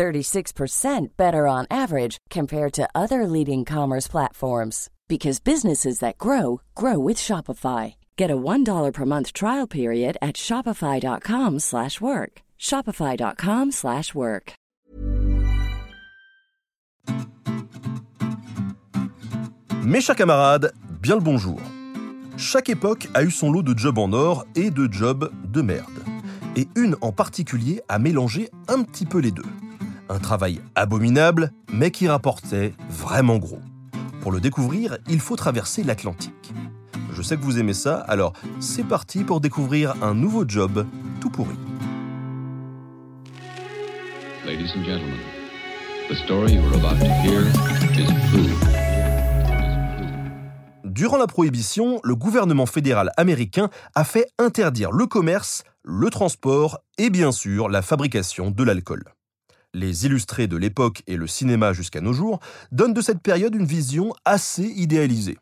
36% better on average compared to other leading commerce platforms because businesses that grow grow with Shopify. Get a $1 per month trial period at shopify.com/work. shopify.com/work. Mes chers camarades, bien le bonjour. Chaque époque a eu son lot de jobs en or et de jobs de merde. Et une en particulier a mélangé un petit peu les deux. Un travail abominable, mais qui rapportait vraiment gros. Pour le découvrir, il faut traverser l'Atlantique. Je sais que vous aimez ça, alors c'est parti pour découvrir un nouveau job tout pourri. Ladies and gentlemen, the story you are about to hear is true. Durant la prohibition, le gouvernement fédéral américain a fait interdire le commerce, le transport et bien sûr la fabrication de l'alcool. Les illustrés de l'époque et le cinéma jusqu'à nos jours donnent de cette période une vision assez idéalisée.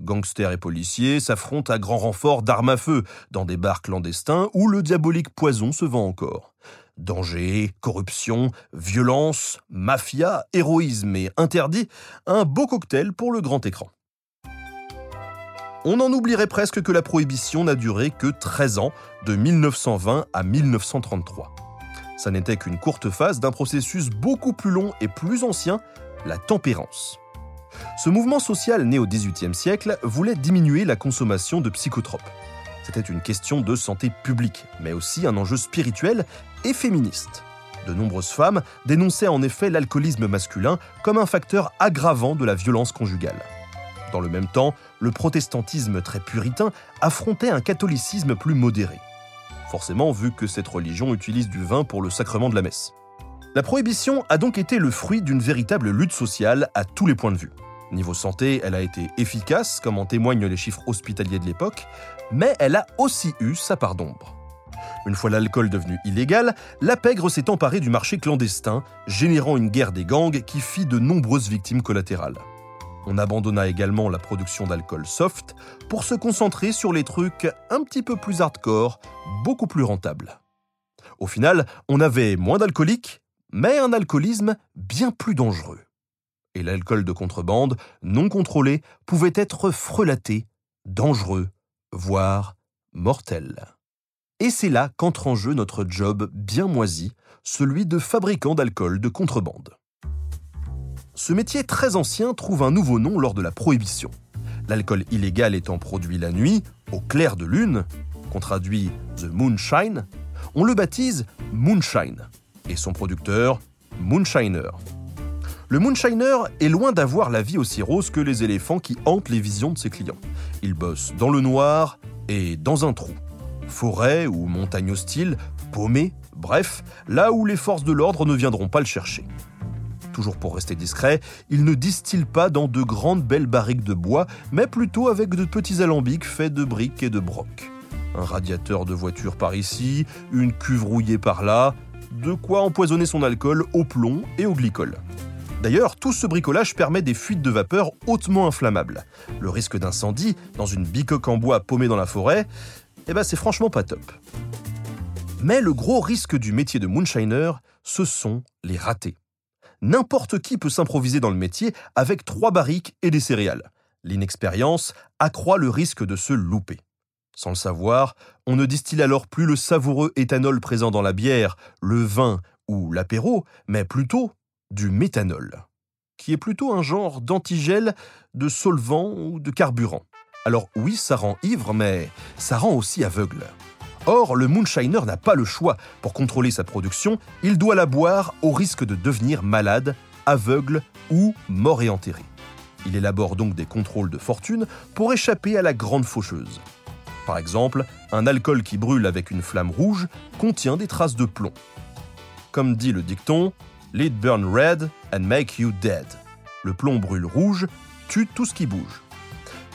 Gangsters et policiers s'affrontent à grand renfort d'armes à feu dans des bars clandestins où le diabolique poison se vend encore. Danger, corruption, violence, mafia, héroïsme et interdit, un beau cocktail pour le grand écran. On en oublierait presque que la prohibition n'a duré que 13 ans, de 1920 à 1933. Ça n'était qu'une courte phase d'un processus beaucoup plus long et plus ancien, la tempérance. Ce mouvement social né au XVIIIe siècle voulait diminuer la consommation de psychotropes. C'était une question de santé publique, mais aussi un enjeu spirituel et féministe. De nombreuses femmes dénonçaient en effet l'alcoolisme masculin comme un facteur aggravant de la violence conjugale. Dans le même temps, le protestantisme très puritain affrontait un catholicisme plus modéré forcément vu que cette religion utilise du vin pour le sacrement de la messe. La prohibition a donc été le fruit d'une véritable lutte sociale à tous les points de vue. Niveau santé, elle a été efficace, comme en témoignent les chiffres hospitaliers de l'époque, mais elle a aussi eu sa part d'ombre. Une fois l'alcool devenu illégal, la pègre s'est emparée du marché clandestin, générant une guerre des gangs qui fit de nombreuses victimes collatérales. On abandonna également la production d'alcool soft pour se concentrer sur les trucs un petit peu plus hardcore, beaucoup plus rentables. Au final, on avait moins d'alcooliques, mais un alcoolisme bien plus dangereux. Et l'alcool de contrebande, non contrôlé, pouvait être frelaté, dangereux, voire mortel. Et c'est là qu'entre en jeu notre job bien moisi, celui de fabricant d'alcool de contrebande. Ce métier très ancien trouve un nouveau nom lors de la Prohibition. L'alcool illégal étant produit la nuit, au clair de lune, qu'on traduit The Moonshine, on le baptise Moonshine, et son producteur Moonshiner. Le Moonshiner est loin d'avoir la vie aussi rose que les éléphants qui hantent les visions de ses clients. Il bosse dans le noir et dans un trou. Forêt ou montagne hostile, paumé, bref, là où les forces de l'ordre ne viendront pas le chercher toujours pour rester discret, il ne distille pas dans de grandes belles barriques de bois, mais plutôt avec de petits alambics faits de briques et de brocs. Un radiateur de voiture par ici, une cuve rouillée par là, de quoi empoisonner son alcool au plomb et au glycol. D'ailleurs, tout ce bricolage permet des fuites de vapeur hautement inflammables. Le risque d'incendie dans une bicoque en bois paumée dans la forêt, eh ben c'est franchement pas top. Mais le gros risque du métier de moonshiner, ce sont les ratés n'importe qui peut s'improviser dans le métier avec trois barriques et des céréales. L'inexpérience accroît le risque de se louper. Sans le savoir, on ne distille alors plus le savoureux éthanol présent dans la bière, le vin ou l'apéro, mais plutôt du méthanol, qui est plutôt un genre d'antigel, de solvant ou de carburant. Alors oui, ça rend ivre, mais ça rend aussi aveugle. Or, le moonshiner n'a pas le choix. Pour contrôler sa production, il doit la boire au risque de devenir malade, aveugle ou mort et enterré. Il élabore donc des contrôles de fortune pour échapper à la grande faucheuse. Par exemple, un alcool qui brûle avec une flamme rouge contient des traces de plomb. Comme dit le dicton, Let burn red and make you dead. Le plomb brûle rouge, tue tout ce qui bouge.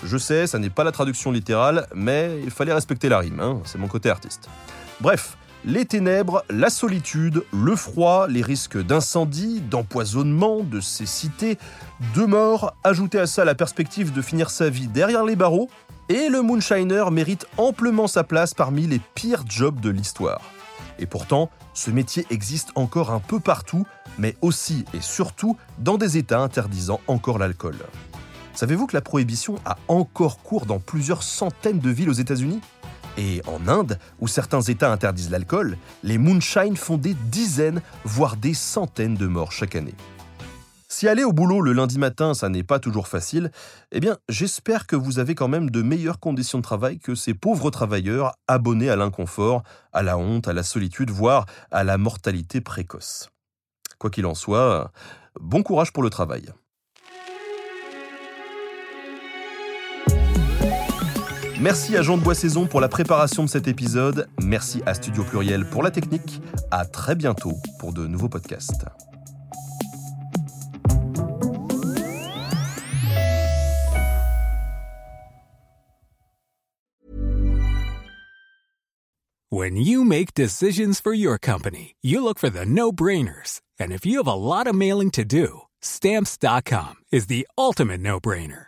Je sais, ça n'est pas la traduction littérale, mais il fallait respecter la rime, hein, c'est mon côté artiste. Bref, les ténèbres, la solitude, le froid, les risques d'incendie, d'empoisonnement, de cécité, de mort, ajouter à ça la perspective de finir sa vie derrière les barreaux, et le moonshiner mérite amplement sa place parmi les pires jobs de l'histoire. Et pourtant, ce métier existe encore un peu partout, mais aussi et surtout dans des États interdisant encore l'alcool. Savez-vous que la prohibition a encore cours dans plusieurs centaines de villes aux États-Unis? Et en Inde, où certains États interdisent l'alcool, les moonshine font des dizaines, voire des centaines de morts chaque année. Si aller au boulot le lundi matin, ça n'est pas toujours facile, eh bien, j'espère que vous avez quand même de meilleures conditions de travail que ces pauvres travailleurs abonnés à l'inconfort, à la honte, à la solitude, voire à la mortalité précoce. Quoi qu'il en soit, bon courage pour le travail. Merci à Jean de Boissaison pour la préparation de cet épisode. Merci à Studio Pluriel pour la technique. À très bientôt pour de nouveaux podcasts. When you make decisions for your company, you look for the no-brainers. And if you have a lot of mailing to do, stamps.com is the ultimate no-brainer.